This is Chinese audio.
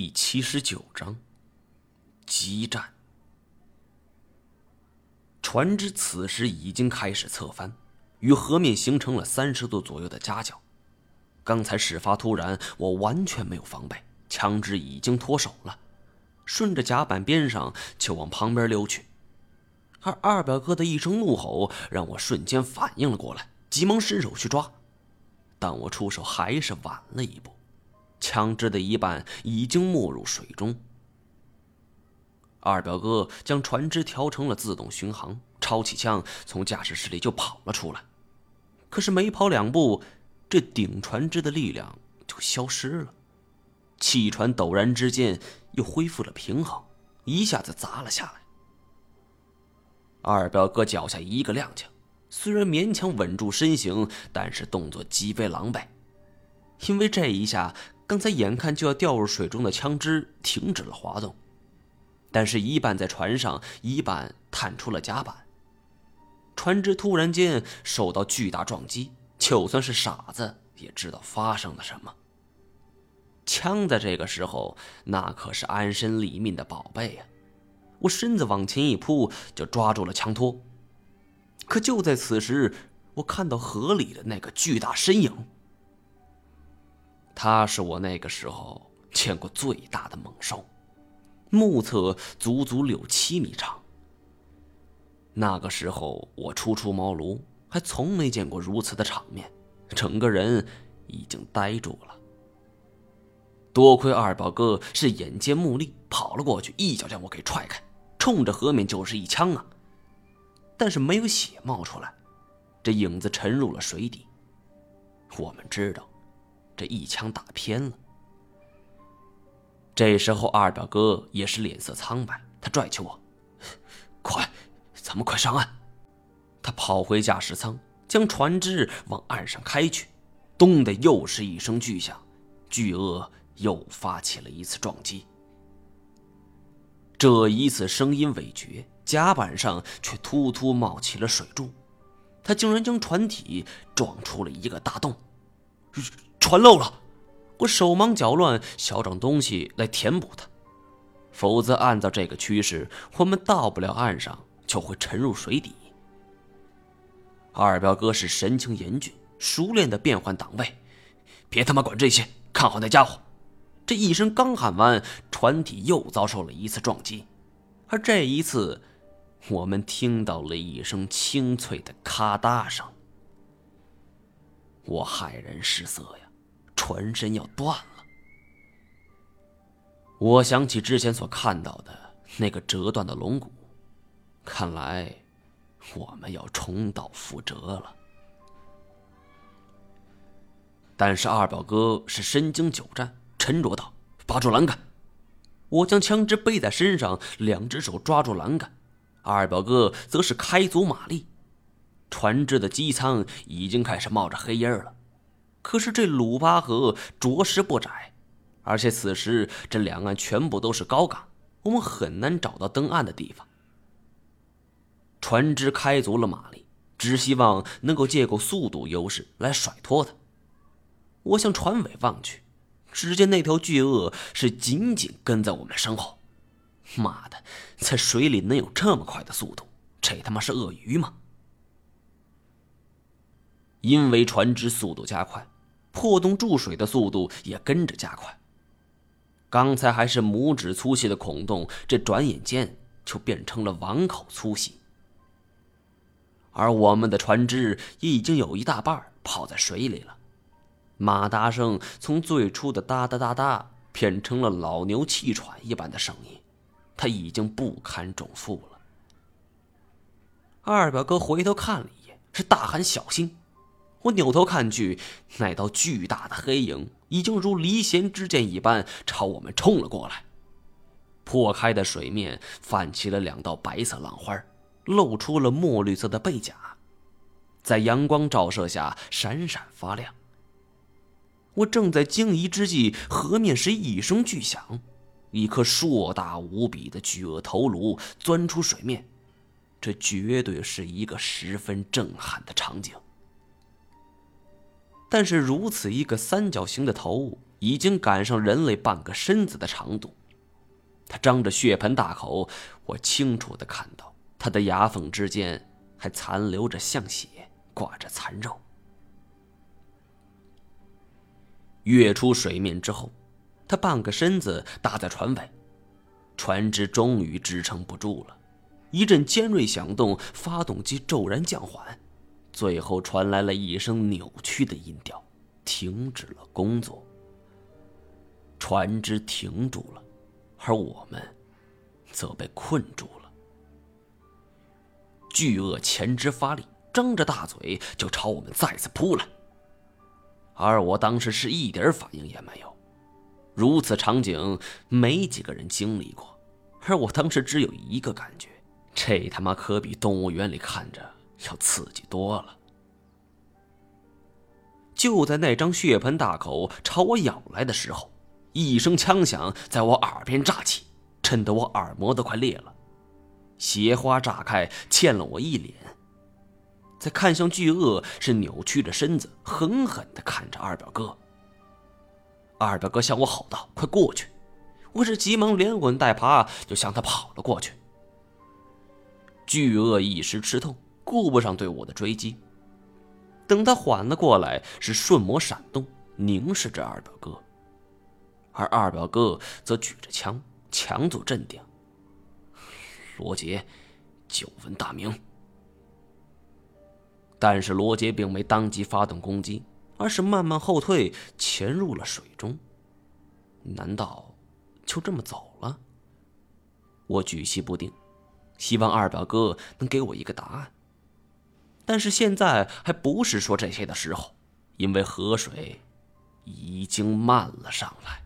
第七十九章，激战。船只此时已经开始侧翻，与河面形成了三十度左右的夹角。刚才事发突然，我完全没有防备，枪支已经脱手了，顺着甲板边上就往旁边溜去。而二表哥的一声怒吼，让我瞬间反应了过来，急忙伸手去抓，但我出手还是晚了一步。枪支的一半已经没入水中。二表哥将船只调成了自动巡航，抄起枪从驾驶室里就跑了出来。可是没跑两步，这顶船只的力量就消失了，汽船陡然之间又恢复了平衡，一下子砸了下来。二表哥脚下一个踉跄，虽然勉强稳住身形，但是动作极为狼狈，因为这一下。刚才眼看就要掉入水中的枪支停止了滑动，但是一半在船上，一半探出了甲板。船只突然间受到巨大撞击，就算是傻子也知道发生了什么。枪在这个时候那可是安身立命的宝贝呀！我身子往前一扑，就抓住了枪托。可就在此时，我看到河里的那个巨大身影。他是我那个时候见过最大的猛兽，目测足足六七米长。那个时候我初出茅庐，还从没见过如此的场面，整个人已经呆住了。多亏二宝哥是眼尖目利，跑了过去，一脚将我给踹开，冲着河面就是一枪啊！但是没有血冒出来，这影子沉入了水底。我们知道。这一枪打偏了。这时候，二表哥也是脸色苍白，他拽起我：“快，咱们快上岸！”他跑回驾驶舱，将船只往岸上开去。咚的，又是一声巨响，巨鳄又发起了一次撞击。这一次声音未绝，甲板上却突突冒起了水柱，他竟然将船体撞出了一个大洞。船漏了，我手忙脚乱，想找东西来填补它，否则按照这个趋势，我们到不了岸上就会沉入水底。二表哥是神情严峻，熟练的变换档位，别他妈管这些，看好那家伙！这一声刚喊完，船体又遭受了一次撞击，而这一次，我们听到了一声清脆的咔嗒声，我骇然失色呀！船身要断了，我想起之前所看到的那个折断的龙骨，看来我们要重蹈覆辙了。但是二表哥是身经久战，沉着道：“拔住栏杆！”我将枪支背在身上，两只手抓住栏杆，二表哥则是开足马力。船只的机舱已经开始冒着黑烟了。可是这鲁巴河着实不窄，而且此时这两岸全部都是高岗，我们很难找到登岸的地方。船只开足了马力，只希望能够借够速度优势来甩脱它。我向船尾望去，只见那条巨鳄是紧紧跟在我们身后。妈的，在水里能有这么快的速度？这他妈是鳄鱼吗？因为船只速度加快，破洞注水的速度也跟着加快。刚才还是拇指粗细的孔洞，这转眼间就变成了碗口粗细。而我们的船只已经有一大半泡在水里了，马达声从最初的哒哒哒哒变成了老牛气喘一般的声音，他已经不堪重负了。二表哥回头看了一眼，是大喊：“小心！”我扭头看去，那道巨大的黑影已经如离弦之箭一般朝我们冲了过来。破开的水面泛起了两道白色浪花，露出了墨绿色的背甲，在阳光照射下闪闪发亮。我正在惊疑之际，河面是一声巨响，一颗硕大无比的巨鳄头颅钻出水面，这绝对是一个十分震撼的场景。但是如此一个三角形的头，已经赶上人类半个身子的长度。他张着血盆大口，我清楚的看到他的牙缝之间还残留着像血，挂着残肉。跃出水面之后，他半个身子搭在船尾，船只终于支撑不住了，一阵尖锐响动，发动机骤然降缓。最后传来了一声扭曲的音调，停止了工作。船只停住了，而我们则被困住了。巨鳄前肢发力，张着大嘴就朝我们再次扑来。而我当时是一点反应也没有。如此场景，没几个人经历过。而我当时只有一个感觉：这他妈可比动物园里看着。要刺激多了。就在那张血盆大口朝我咬来的时候，一声枪响在我耳边炸起，震得我耳膜都快裂了，鞋花炸开，溅了我一脸。再看向巨鳄，是扭曲着身子，狠狠的看着二表哥。二表哥向我吼道：“快过去！”我是急忙连滚带爬就向他跑了过去。巨鳄一时吃痛。顾不上对我的追击，等他缓了过来，是瞬魔闪动，凝视着二表哥，而二表哥则举着枪，强作镇定。罗杰，久闻大名。但是罗杰并没当即发动攻击，而是慢慢后退，潜入了水中。难道就这么走了？我举棋不定，希望二表哥能给我一个答案。但是现在还不是说这些的时候，因为河水已经漫了上来。